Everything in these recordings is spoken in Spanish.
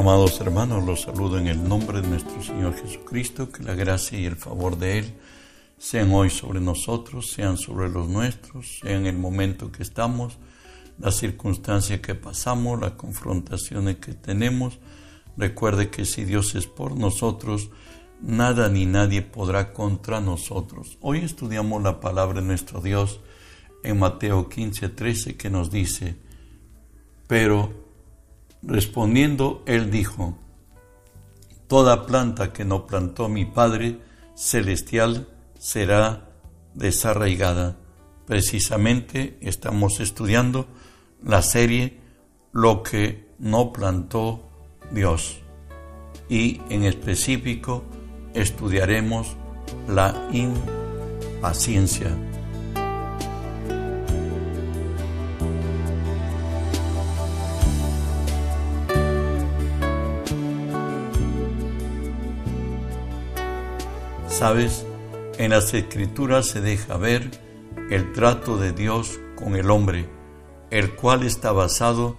Amados hermanos, los saludo en el nombre de nuestro Señor Jesucristo, que la gracia y el favor de Él sean hoy sobre nosotros, sean sobre los nuestros, sean en el momento que estamos, las circunstancias que pasamos, las confrontaciones que tenemos. Recuerde que si Dios es por nosotros, nada ni nadie podrá contra nosotros. Hoy estudiamos la palabra de nuestro Dios en Mateo 15, 13, que nos dice, pero Respondiendo, él dijo, Toda planta que no plantó mi Padre Celestial será desarraigada. Precisamente estamos estudiando la serie Lo que no plantó Dios. Y en específico estudiaremos la impaciencia. Sabes, en las escrituras se deja ver el trato de Dios con el hombre, el cual está basado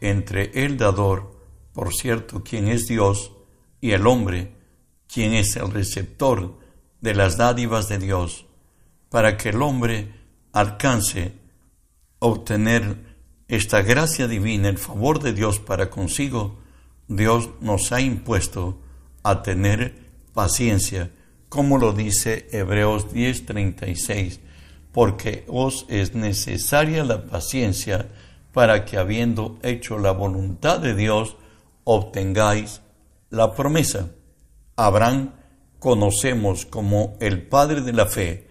entre el dador, por cierto, quien es Dios, y el hombre, quien es el receptor de las dádivas de Dios, para que el hombre alcance obtener esta gracia divina, el favor de Dios para consigo, Dios nos ha impuesto a tener paciencia como lo dice Hebreos 10:36, porque os es necesaria la paciencia para que habiendo hecho la voluntad de Dios, obtengáis la promesa. Abraham conocemos como el Padre de la fe.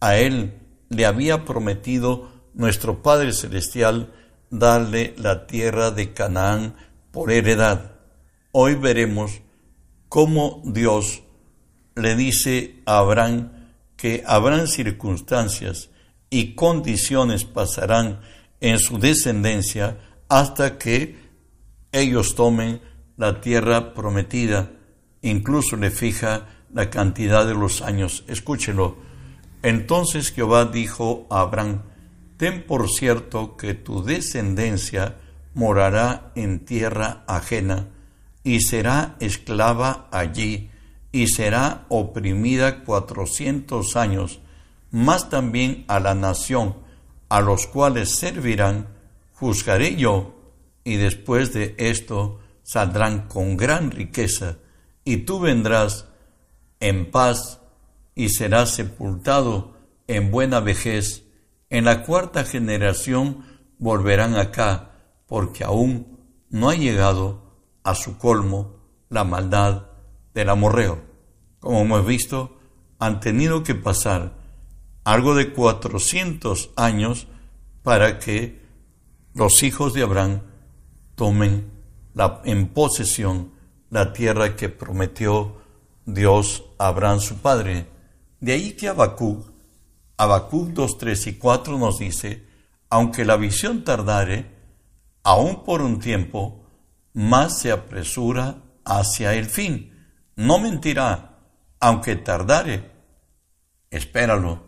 A él le había prometido nuestro Padre Celestial darle la tierra de Canaán por heredad. Hoy veremos cómo Dios le dice a Abraham que habrán circunstancias y condiciones pasarán en su descendencia hasta que ellos tomen la tierra prometida. Incluso le fija la cantidad de los años. Escúchelo. Entonces Jehová dijo a Abraham, Ten por cierto que tu descendencia morará en tierra ajena y será esclava allí y será oprimida cuatrocientos años, más también a la nación a los cuales servirán, juzgaré yo, y después de esto saldrán con gran riqueza, y tú vendrás en paz y serás sepultado en buena vejez. En la cuarta generación volverán acá, porque aún no ha llegado a su colmo la maldad del amorreo. Como hemos visto, han tenido que pasar algo de 400 años para que los hijos de Abraham tomen la, en posesión la tierra que prometió Dios a Abraham su padre. De ahí que Habacuc, Habacuc 2, 3 y 4 nos dice, aunque la visión tardare, aún por un tiempo, más se apresura hacia el fin no mentirá, aunque tardare. Espéralo,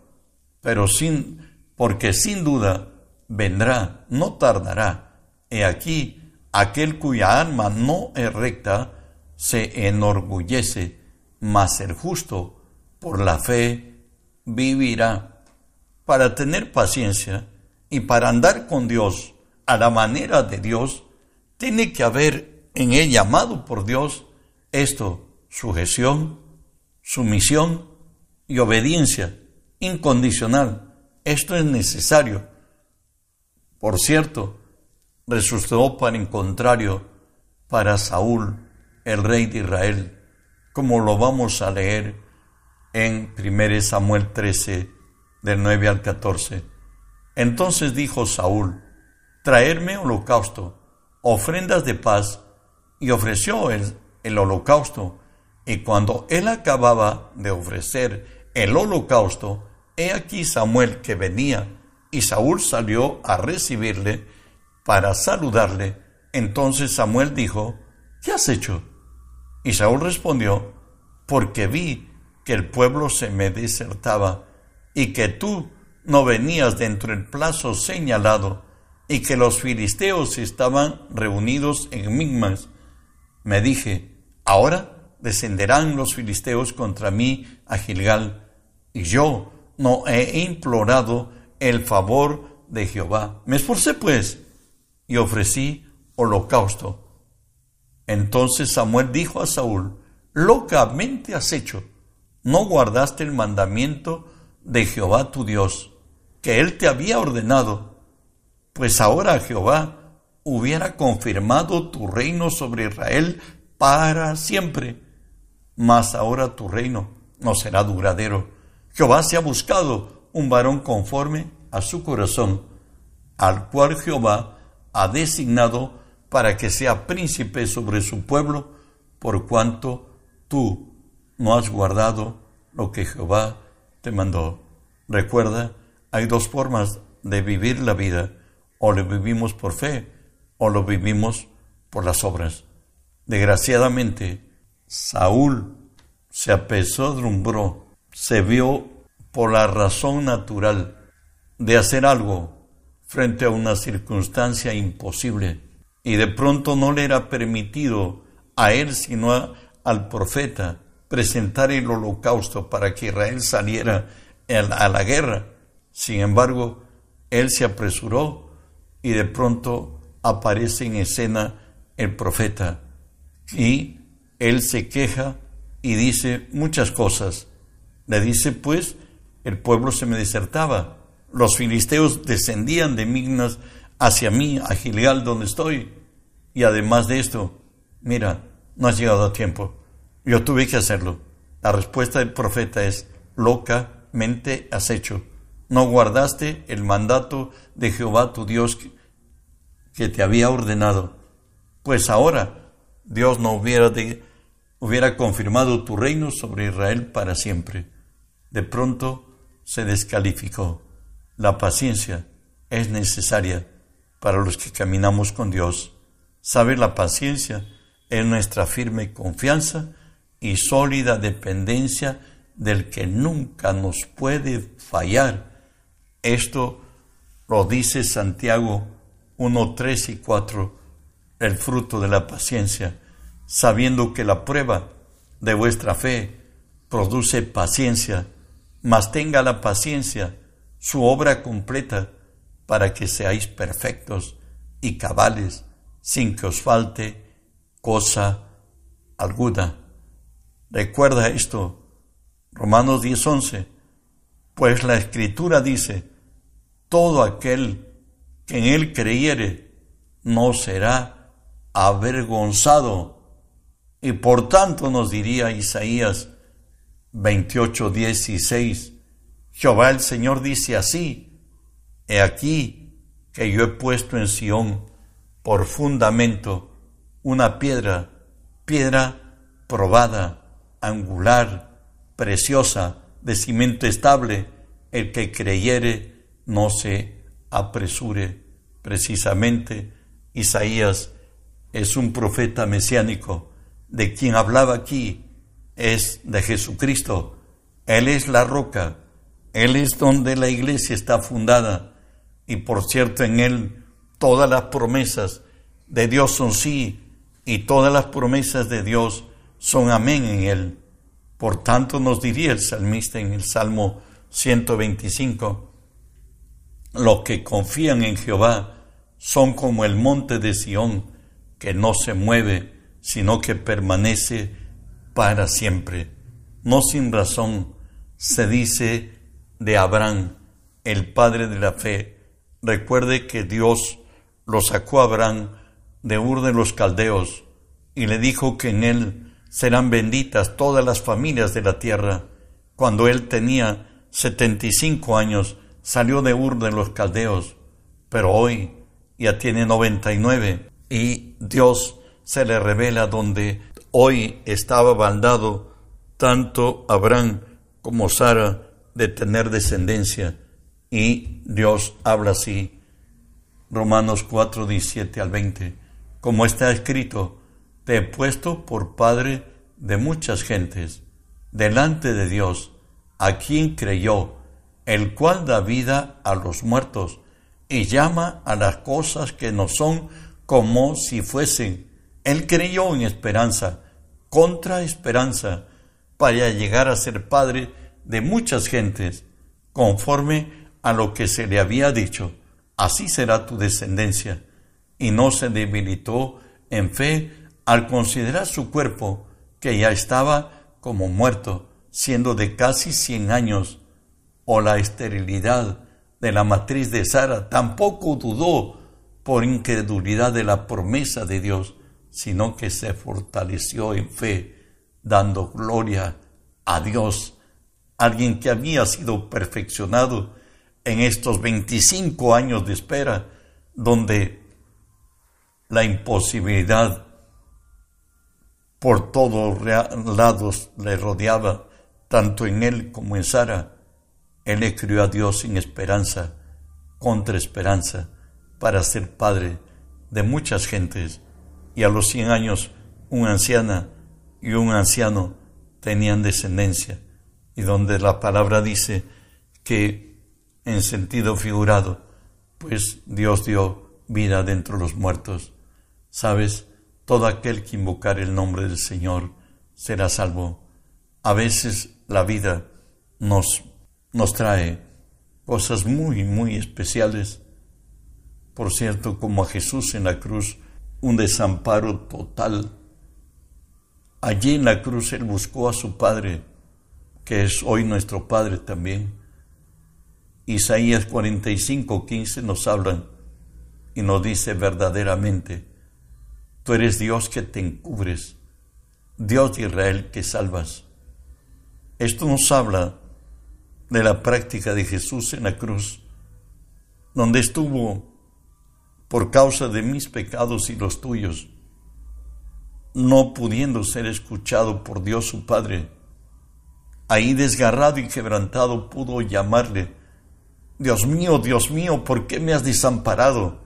pero sin, porque sin duda vendrá, no tardará. He aquí, aquel cuya alma no es recta se enorgullece, mas el justo por la fe vivirá. Para tener paciencia y para andar con Dios a la manera de Dios, tiene que haber en él llamado por Dios esto sujeción, sumisión y obediencia incondicional. Esto es necesario. Por cierto, resultó para en contrario para Saúl, el rey de Israel, como lo vamos a leer en 1 Samuel 13, del 9 al 14. Entonces dijo Saúl, traerme holocausto, ofrendas de paz, y ofreció el holocausto y cuando él acababa de ofrecer el holocausto, he aquí Samuel que venía, y Saúl salió a recibirle para saludarle. Entonces Samuel dijo, ¿qué has hecho? Y Saúl respondió, porque vi que el pueblo se me desertaba y que tú no venías dentro del plazo señalado y que los filisteos estaban reunidos en Migmas Me dije, ahora descenderán los filisteos contra mí a Gilgal, y yo no he implorado el favor de Jehová. Me esforcé pues y ofrecí holocausto. Entonces Samuel dijo a Saúl, locamente has hecho, no guardaste el mandamiento de Jehová tu Dios, que él te había ordenado, pues ahora Jehová hubiera confirmado tu reino sobre Israel para siempre, mas ahora tu reino no será duradero. Jehová se ha buscado un varón conforme a su corazón, al cual Jehová ha designado para que sea príncipe sobre su pueblo, por cuanto tú no has guardado lo que Jehová te mandó. Recuerda, hay dos formas de vivir la vida, o lo vivimos por fe, o lo vivimos por las obras. Desgraciadamente, Saúl se apesadumbró, se vio por la razón natural de hacer algo frente a una circunstancia imposible y de pronto no le era permitido a él sino al profeta presentar el holocausto para que Israel saliera a la guerra. Sin embargo, él se apresuró y de pronto aparece en escena el profeta y él se queja y dice muchas cosas. Le dice, pues, el pueblo se me desertaba, los filisteos descendían de Mignas hacia mí, a Gilgal, donde estoy. Y además de esto, mira, no has llegado a tiempo. Yo tuve que hacerlo. La respuesta del profeta es, locamente has hecho. No guardaste el mandato de Jehová tu Dios que te había ordenado, pues ahora Dios no hubiera, de, hubiera confirmado tu reino sobre Israel para siempre. De pronto se descalificó. La paciencia es necesaria para los que caminamos con Dios. Saber la paciencia es nuestra firme confianza y sólida dependencia del que nunca nos puede fallar. Esto lo dice Santiago 1, 3 y 4, el fruto de la paciencia, sabiendo que la prueba de vuestra fe produce paciencia, mas tenga la paciencia su obra completa para que seáis perfectos y cabales sin que os falte cosa alguna. Recuerda esto, Romanos 10:11, pues la escritura dice, todo aquel en él creyere, no será avergonzado. Y por tanto nos diría Isaías 28, 16, Jehová el Señor dice así, he aquí que yo he puesto en Sión por fundamento una piedra, piedra probada, angular, preciosa, de cimiento estable, el que creyere no se apresure. Precisamente Isaías es un profeta mesiánico, de quien hablaba aquí es de Jesucristo. Él es la roca, Él es donde la iglesia está fundada y por cierto en Él todas las promesas de Dios son sí y todas las promesas de Dios son amén en Él. Por tanto nos diría el salmista en el Salmo 125, los que confían en Jehová son como el monte de Sión, que no se mueve, sino que permanece para siempre. No sin razón se dice de Abraham, el padre de la fe. Recuerde que Dios lo sacó a Abraham de Ur de los Caldeos y le dijo que en él serán benditas todas las familias de la tierra. Cuando él tenía setenta y cinco años, salió de Ur de los Caldeos, pero hoy ya tiene 99 y Dios se le revela donde hoy estaba baldado tanto Abraham como Sara de tener descendencia y Dios habla así. Romanos 4, 17 al 20. Como está escrito, te he puesto por padre de muchas gentes, delante de Dios, a quien creyó, el cual da vida a los muertos y llama a las cosas que no son como si fuesen. Él creyó en esperanza, contra esperanza, para llegar a ser padre de muchas gentes, conforme a lo que se le había dicho, así será tu descendencia. Y no se debilitó en fe al considerar su cuerpo, que ya estaba como muerto, siendo de casi cien años, o la esterilidad de la matriz de Sara, tampoco dudó por incredulidad de la promesa de Dios, sino que se fortaleció en fe, dando gloria a Dios, alguien que había sido perfeccionado en estos 25 años de espera, donde la imposibilidad por todos lados le rodeaba, tanto en él como en Sara. Él le crió a Dios sin esperanza, contra esperanza, para ser padre de muchas gentes. Y a los cien años, una anciana y un anciano tenían descendencia. Y donde la palabra dice que, en sentido figurado, pues Dios dio vida dentro de los muertos. ¿Sabes? Todo aquel que invocar el nombre del Señor será salvo. A veces la vida nos, nos trae cosas muy, muy especiales. Por cierto, como a Jesús en la cruz, un desamparo total. Allí en la cruz Él buscó a su Padre, que es hoy nuestro Padre también. Isaías 45, 15 nos hablan y nos dice verdaderamente, Tú eres Dios que te encubres, Dios de Israel que salvas. Esto nos habla de la práctica de Jesús en la cruz, donde estuvo por causa de mis pecados y los tuyos, no pudiendo ser escuchado por Dios su Padre. Ahí desgarrado y quebrantado pudo llamarle, Dios mío, Dios mío, ¿por qué me has desamparado?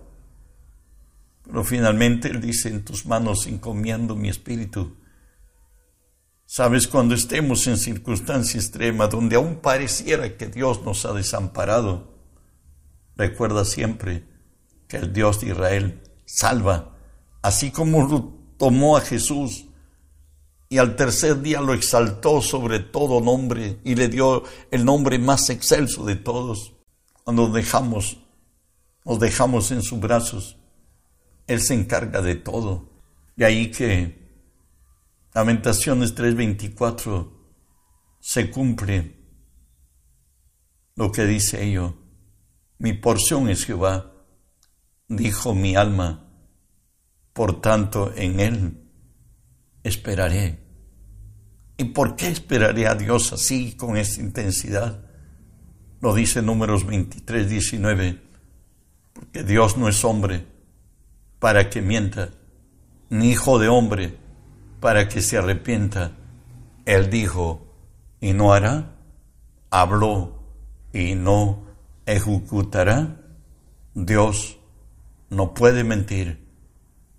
Pero finalmente Él dice, en tus manos encomiendo mi espíritu. Sabes, cuando estemos en circunstancia extrema, donde aún pareciera que Dios nos ha desamparado, recuerda siempre que el Dios de Israel salva, así como tomó a Jesús y al tercer día lo exaltó sobre todo nombre y le dio el nombre más excelso de todos. Cuando dejamos, nos dejamos en sus brazos, él se encarga de todo. De ahí que Lamentaciones 3:24 se cumple lo que dice ello. Mi porción es Jehová, dijo mi alma, por tanto en Él esperaré. ¿Y por qué esperaré a Dios así, con esta intensidad? Lo dice Números 23, 19, porque Dios no es hombre para que mienta, ni hijo de hombre para que se arrepienta. Él dijo, y no hará, habló, y no ejecutará. Dios no puede mentir,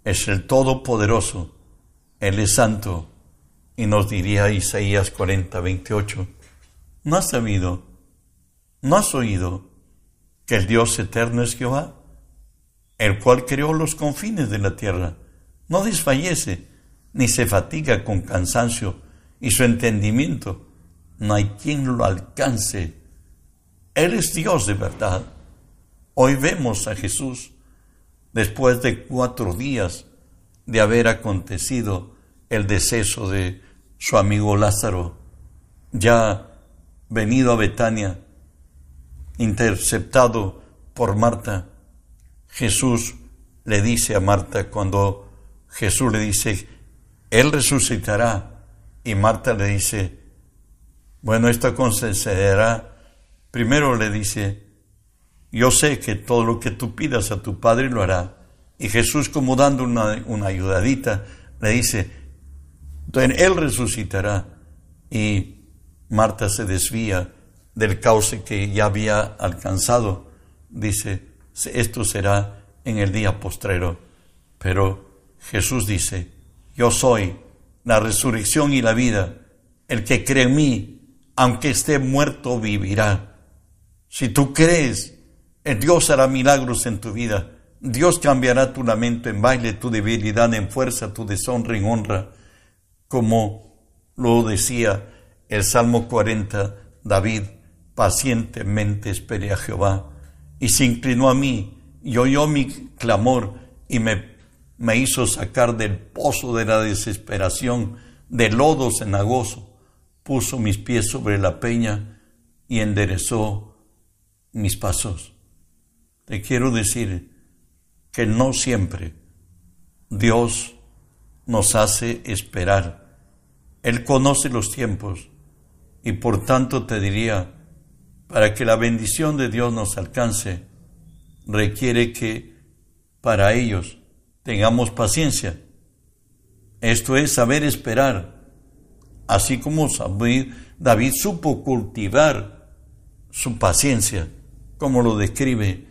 es el Todopoderoso, Él es santo, y nos diría Isaías 40, 28, ¿no has sabido, no has oído que el Dios eterno es Jehová? el cual creó los confines de la tierra, no desfallece, ni se fatiga con cansancio, y su entendimiento no hay quien lo alcance. Él es Dios de verdad. Hoy vemos a Jesús, después de cuatro días de haber acontecido el deceso de su amigo Lázaro, ya venido a Betania, interceptado por Marta, Jesús le dice a Marta cuando Jesús le dice, Él resucitará. Y Marta le dice, bueno, esto concederá. Primero le dice, yo sé que todo lo que tú pidas a tu Padre lo hará. Y Jesús como dando una, ayudadita, le dice, Él resucitará. Y Marta se desvía del cauce que ya había alcanzado. Dice, esto será en el día postrero. Pero Jesús dice, yo soy la resurrección y la vida. El que cree en mí, aunque esté muerto, vivirá. Si tú crees, Dios hará milagros en tu vida. Dios cambiará tu lamento en baile, tu debilidad en fuerza, tu deshonra en honra, como lo decía el Salmo 40, David, pacientemente esperé a Jehová y se inclinó a mí y oyó mi clamor y me, me hizo sacar del pozo de la desesperación, de lodo cenagoso, puso mis pies sobre la peña y enderezó mis pasos. Te quiero decir que no siempre Dios nos hace esperar. Él conoce los tiempos y por tanto te diría, para que la bendición de Dios nos alcance, requiere que para ellos tengamos paciencia. Esto es saber esperar, así como David supo cultivar su paciencia, como lo describe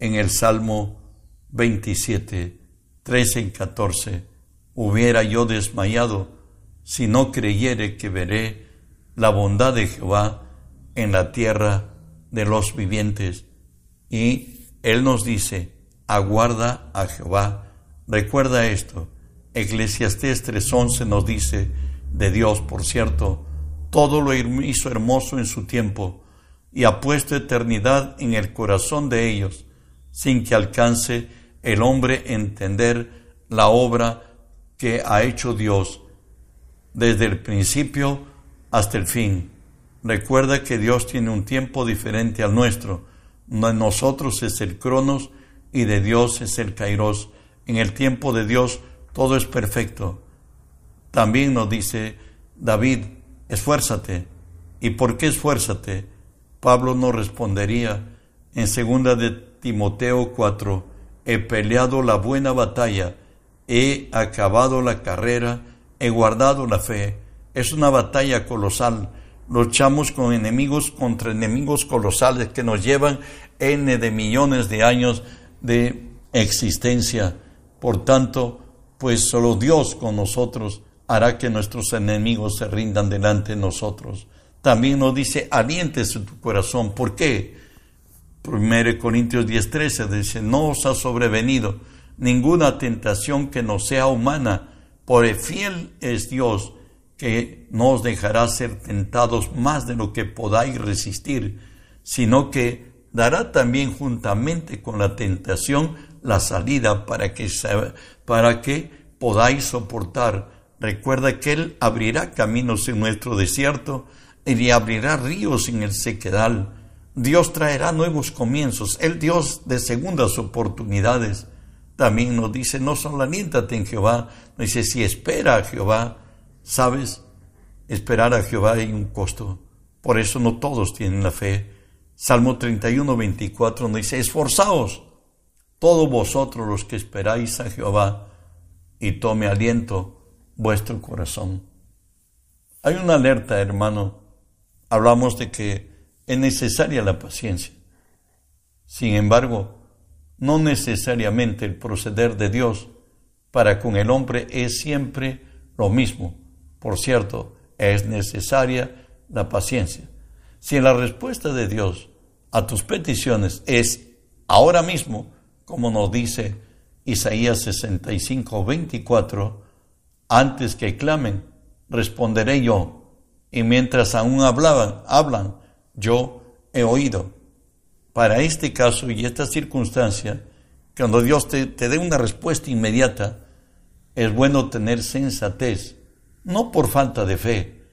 en el Salmo 27, 13 y 14. Hubiera yo desmayado si no creyere que veré la bondad de Jehová en la tierra de los vivientes. Y Él nos dice, aguarda a Jehová. Recuerda esto. Eclesiastés 3.11 nos dice de Dios, por cierto, todo lo hizo hermoso en su tiempo y ha puesto eternidad en el corazón de ellos, sin que alcance el hombre entender la obra que ha hecho Dios desde el principio hasta el fin. Recuerda que Dios tiene un tiempo diferente al nuestro. De nosotros es el cronos y de Dios es el kairos. En el tiempo de Dios todo es perfecto. También nos dice David, esfuérzate. ¿Y por qué esfuérzate? Pablo nos respondería en segunda de Timoteo 4, he peleado la buena batalla, he acabado la carrera, he guardado la fe. Es una batalla colosal. Luchamos con enemigos contra enemigos colosales que nos llevan N de millones de años de existencia. Por tanto, pues solo Dios con nosotros hará que nuestros enemigos se rindan delante de nosotros. También nos dice, aliéntese tu corazón. ¿Por qué? 1 Corintios 10:13 dice, no os ha sobrevenido ninguna tentación que no sea humana, por fiel es Dios que no os dejará ser tentados más de lo que podáis resistir, sino que dará también juntamente con la tentación la salida para que, para que podáis soportar. Recuerda que Él abrirá caminos en nuestro desierto y abrirá ríos en el sequedal. Dios traerá nuevos comienzos, el Dios de segundas oportunidades. También nos dice, no solamente en Jehová, nos dice, si espera a Jehová, sabes, esperar a Jehová hay un costo. Por eso no todos tienen la fe. Salmo 31, 24 nos dice, esforzaos todos vosotros los que esperáis a Jehová y tome aliento vuestro corazón. Hay una alerta, hermano. Hablamos de que es necesaria la paciencia. Sin embargo, no necesariamente el proceder de Dios para con el hombre es siempre lo mismo. Por cierto, es necesaria la paciencia. Si la respuesta de Dios a tus peticiones es ahora mismo, como nos dice Isaías 65, 24, antes que clamen, responderé yo, y mientras aún hablaban, hablan, yo he oído. Para este caso y esta circunstancia, cuando Dios te, te dé una respuesta inmediata, es bueno tener sensatez, no por falta de fe,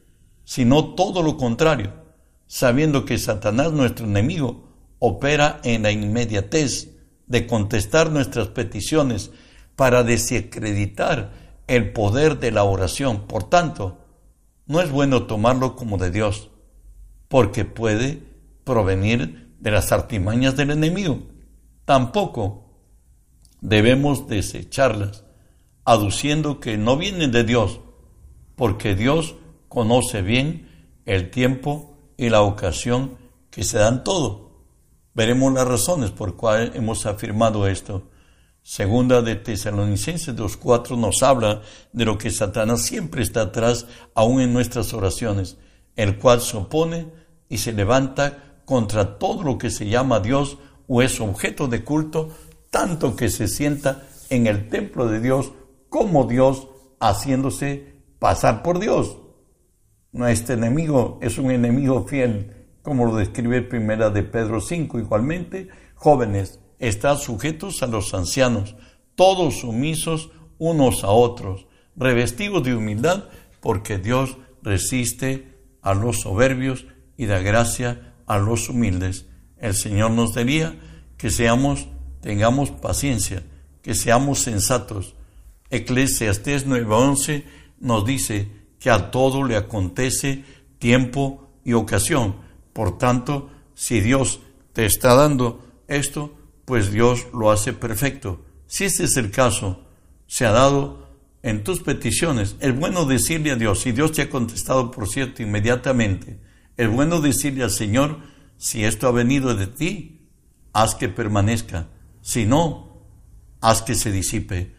sino todo lo contrario, sabiendo que Satanás, nuestro enemigo, opera en la inmediatez de contestar nuestras peticiones para desacreditar el poder de la oración. Por tanto, no es bueno tomarlo como de Dios porque puede provenir de las artimañas del enemigo. Tampoco debemos desecharlas, aduciendo que no vienen de Dios, porque Dios conoce bien el tiempo y la ocasión que se dan todo. Veremos las razones por cuales hemos afirmado esto. Segunda de Tesalonicenses 2.4 nos habla de lo que Satanás siempre está atrás, aún en nuestras oraciones el cual se opone y se levanta contra todo lo que se llama Dios o es objeto de culto, tanto que se sienta en el templo de Dios como Dios haciéndose pasar por Dios. Nuestro enemigo es un enemigo fiel, como lo describe primera de Pedro 5. Igualmente, jóvenes, están sujetos a los ancianos, todos sumisos unos a otros, revestidos de humildad, porque Dios resiste a los soberbios y da gracia a los humildes. El Señor nos diría que seamos, tengamos paciencia, que seamos sensatos. Eclesiastés 9:11 nos dice que a todo le acontece tiempo y ocasión. Por tanto, si Dios te está dando esto, pues Dios lo hace perfecto. Si este es el caso, se ha dado en tus peticiones. Es bueno decirle a Dios, si Dios te ha contestado, por cierto, inmediatamente, es bueno decirle al Señor, si esto ha venido de ti, haz que permanezca. Si no, haz que se disipe.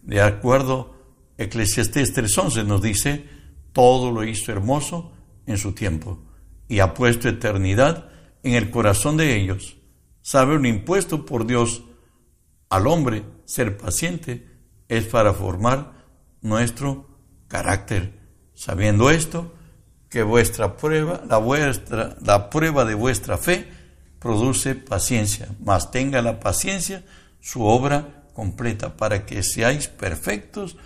De acuerdo, Eclesiastés 3.11 nos dice, todo lo hizo hermoso en su tiempo y ha puesto eternidad en el corazón de ellos. Sabe un impuesto por Dios al hombre ser paciente es para formar nuestro carácter. Sabiendo esto, que vuestra prueba, la vuestra, la prueba de vuestra fe produce paciencia, mas tenga la paciencia su obra completa para que seáis perfectos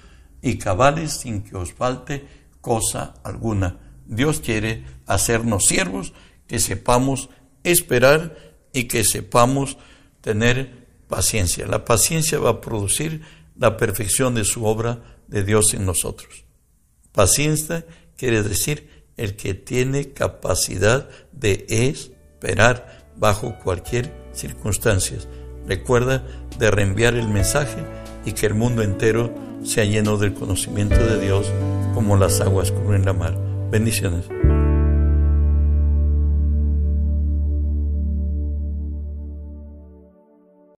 y cabales sin que os falte cosa alguna. Dios quiere hacernos siervos que sepamos esperar y que sepamos tener paciencia. La paciencia va a producir la perfección de su obra de Dios en nosotros. Paciencia quiere decir el que tiene capacidad de esperar bajo cualquier circunstancia. Recuerda de reenviar el mensaje y que el mundo entero sea lleno del conocimiento de Dios como las aguas cubren la mar. Bendiciones.